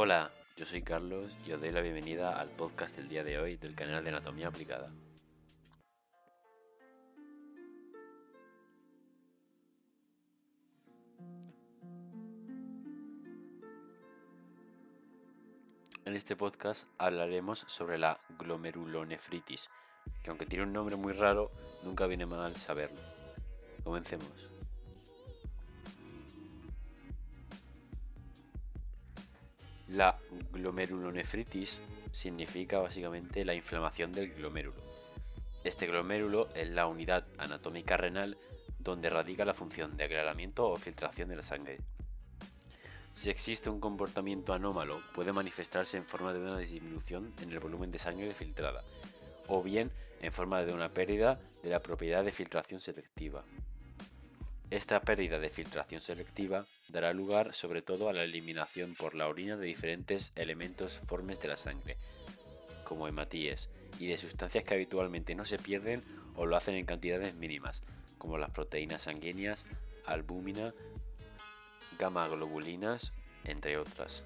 Hola, yo soy Carlos y os doy la bienvenida al podcast del día de hoy del canal de Anatomía Aplicada. En este podcast hablaremos sobre la glomerulonefritis, que aunque tiene un nombre muy raro, nunca viene mal saberlo. Comencemos. La glomerulonefritis significa básicamente la inflamación del glomérulo. Este glomérulo es la unidad anatómica renal donde radica la función de aclaramiento o filtración de la sangre. Si existe un comportamiento anómalo, puede manifestarse en forma de una disminución en el volumen de sangre filtrada, o bien en forma de una pérdida de la propiedad de filtración selectiva. Esta pérdida de filtración selectiva dará lugar sobre todo a la eliminación por la orina de diferentes elementos formes de la sangre, como hematíes, y de sustancias que habitualmente no se pierden o lo hacen en cantidades mínimas, como las proteínas sanguíneas, albúmina, gamma globulinas, entre otras.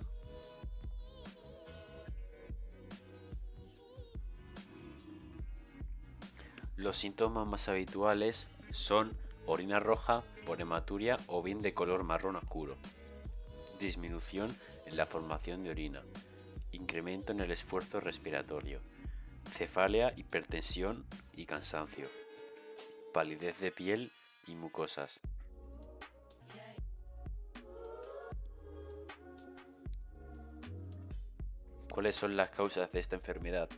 Los síntomas más habituales son orina roja por hematuria o bien de color marrón oscuro, disminución en la formación de orina, incremento en el esfuerzo respiratorio, cefalia, hipertensión y cansancio, palidez de piel y mucosas. ¿Cuáles son las causas de esta enfermedad?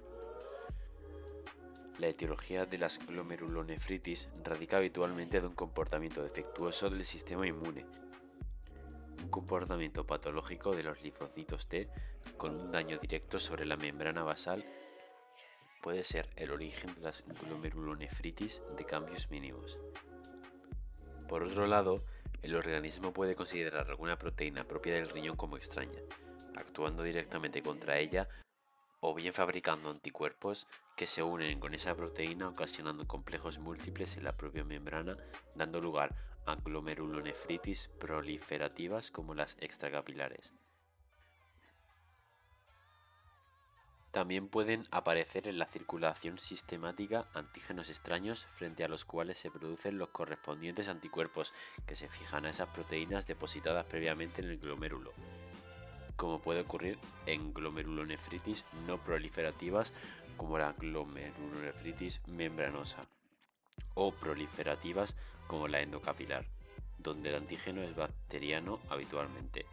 La etiología de las glomerulonefritis radica habitualmente de un comportamiento defectuoso del sistema inmune, un comportamiento patológico de los linfocitos T con un daño directo sobre la membrana basal puede ser el origen de las glomerulonefritis de cambios mínimos. Por otro lado, el organismo puede considerar alguna proteína propia del riñón como extraña, actuando directamente contra ella o bien fabricando anticuerpos que se unen con esa proteína ocasionando complejos múltiples en la propia membrana, dando lugar a glomerulonefritis proliferativas como las extracapilares. También pueden aparecer en la circulación sistemática antígenos extraños frente a los cuales se producen los correspondientes anticuerpos que se fijan a esas proteínas depositadas previamente en el glomérulo, como puede ocurrir en glomerulonefritis no proliferativas como la glomerulonefritis membranosa o proliferativas como la endocapilar, donde el antígeno es bacteriano habitualmente.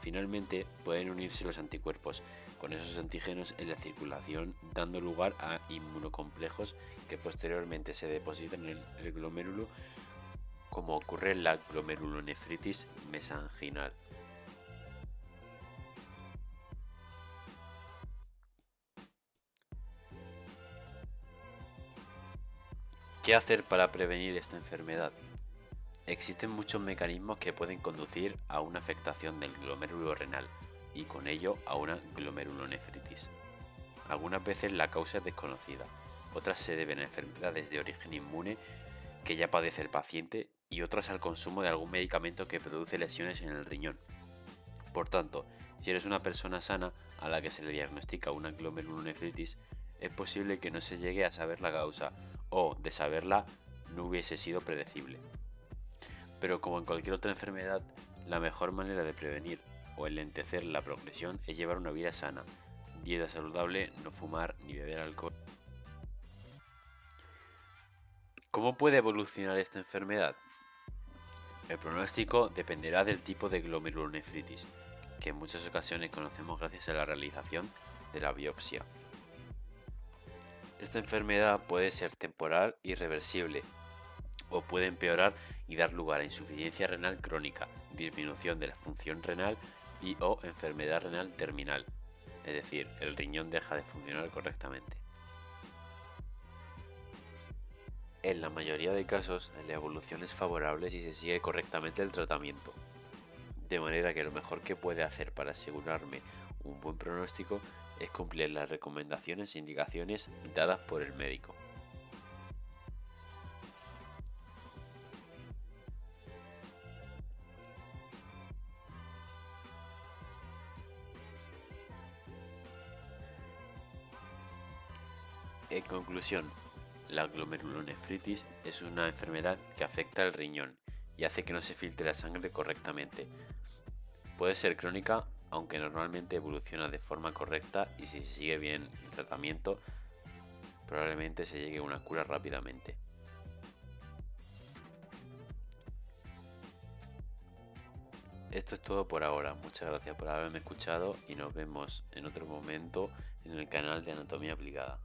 Finalmente, pueden unirse los anticuerpos con esos antígenos en la circulación, dando lugar a inmunocomplejos que posteriormente se depositan en el glomérulo, como ocurre en la glomerulonefritis mesanginal. ¿Qué hacer para prevenir esta enfermedad? Existen muchos mecanismos que pueden conducir a una afectación del glomérulo renal y con ello a una glomerulonefritis. Algunas veces la causa es desconocida, otras se deben a enfermedades de origen inmune que ya padece el paciente y otras al consumo de algún medicamento que produce lesiones en el riñón. Por tanto, si eres una persona sana a la que se le diagnostica una glomerulonefritis, es posible que no se llegue a saber la causa o, de saberla, no hubiese sido predecible. Pero como en cualquier otra enfermedad, la mejor manera de prevenir o enlentecer la progresión es llevar una vida sana, dieta saludable, no fumar ni beber alcohol. ¿Cómo puede evolucionar esta enfermedad? El pronóstico dependerá del tipo de glomerulonefritis, que en muchas ocasiones conocemos gracias a la realización de la biopsia. Esta enfermedad puede ser temporal y reversible, o puede empeorar y dar lugar a insuficiencia renal crónica, disminución de la función renal y o enfermedad renal terminal, es decir, el riñón deja de funcionar correctamente. En la mayoría de casos, la evolución es favorable si se sigue correctamente el tratamiento, de manera que lo mejor que puede hacer para asegurarme un buen pronóstico es cumplir las recomendaciones e indicaciones dadas por el médico. En conclusión, la glomerulonefritis es una enfermedad que afecta al riñón y hace que no se filtre la sangre correctamente. Puede ser crónica, aunque normalmente evoluciona de forma correcta y si se sigue bien el tratamiento, probablemente se llegue a una cura rápidamente. Esto es todo por ahora. Muchas gracias por haberme escuchado y nos vemos en otro momento en el canal de Anatomía Aplicada.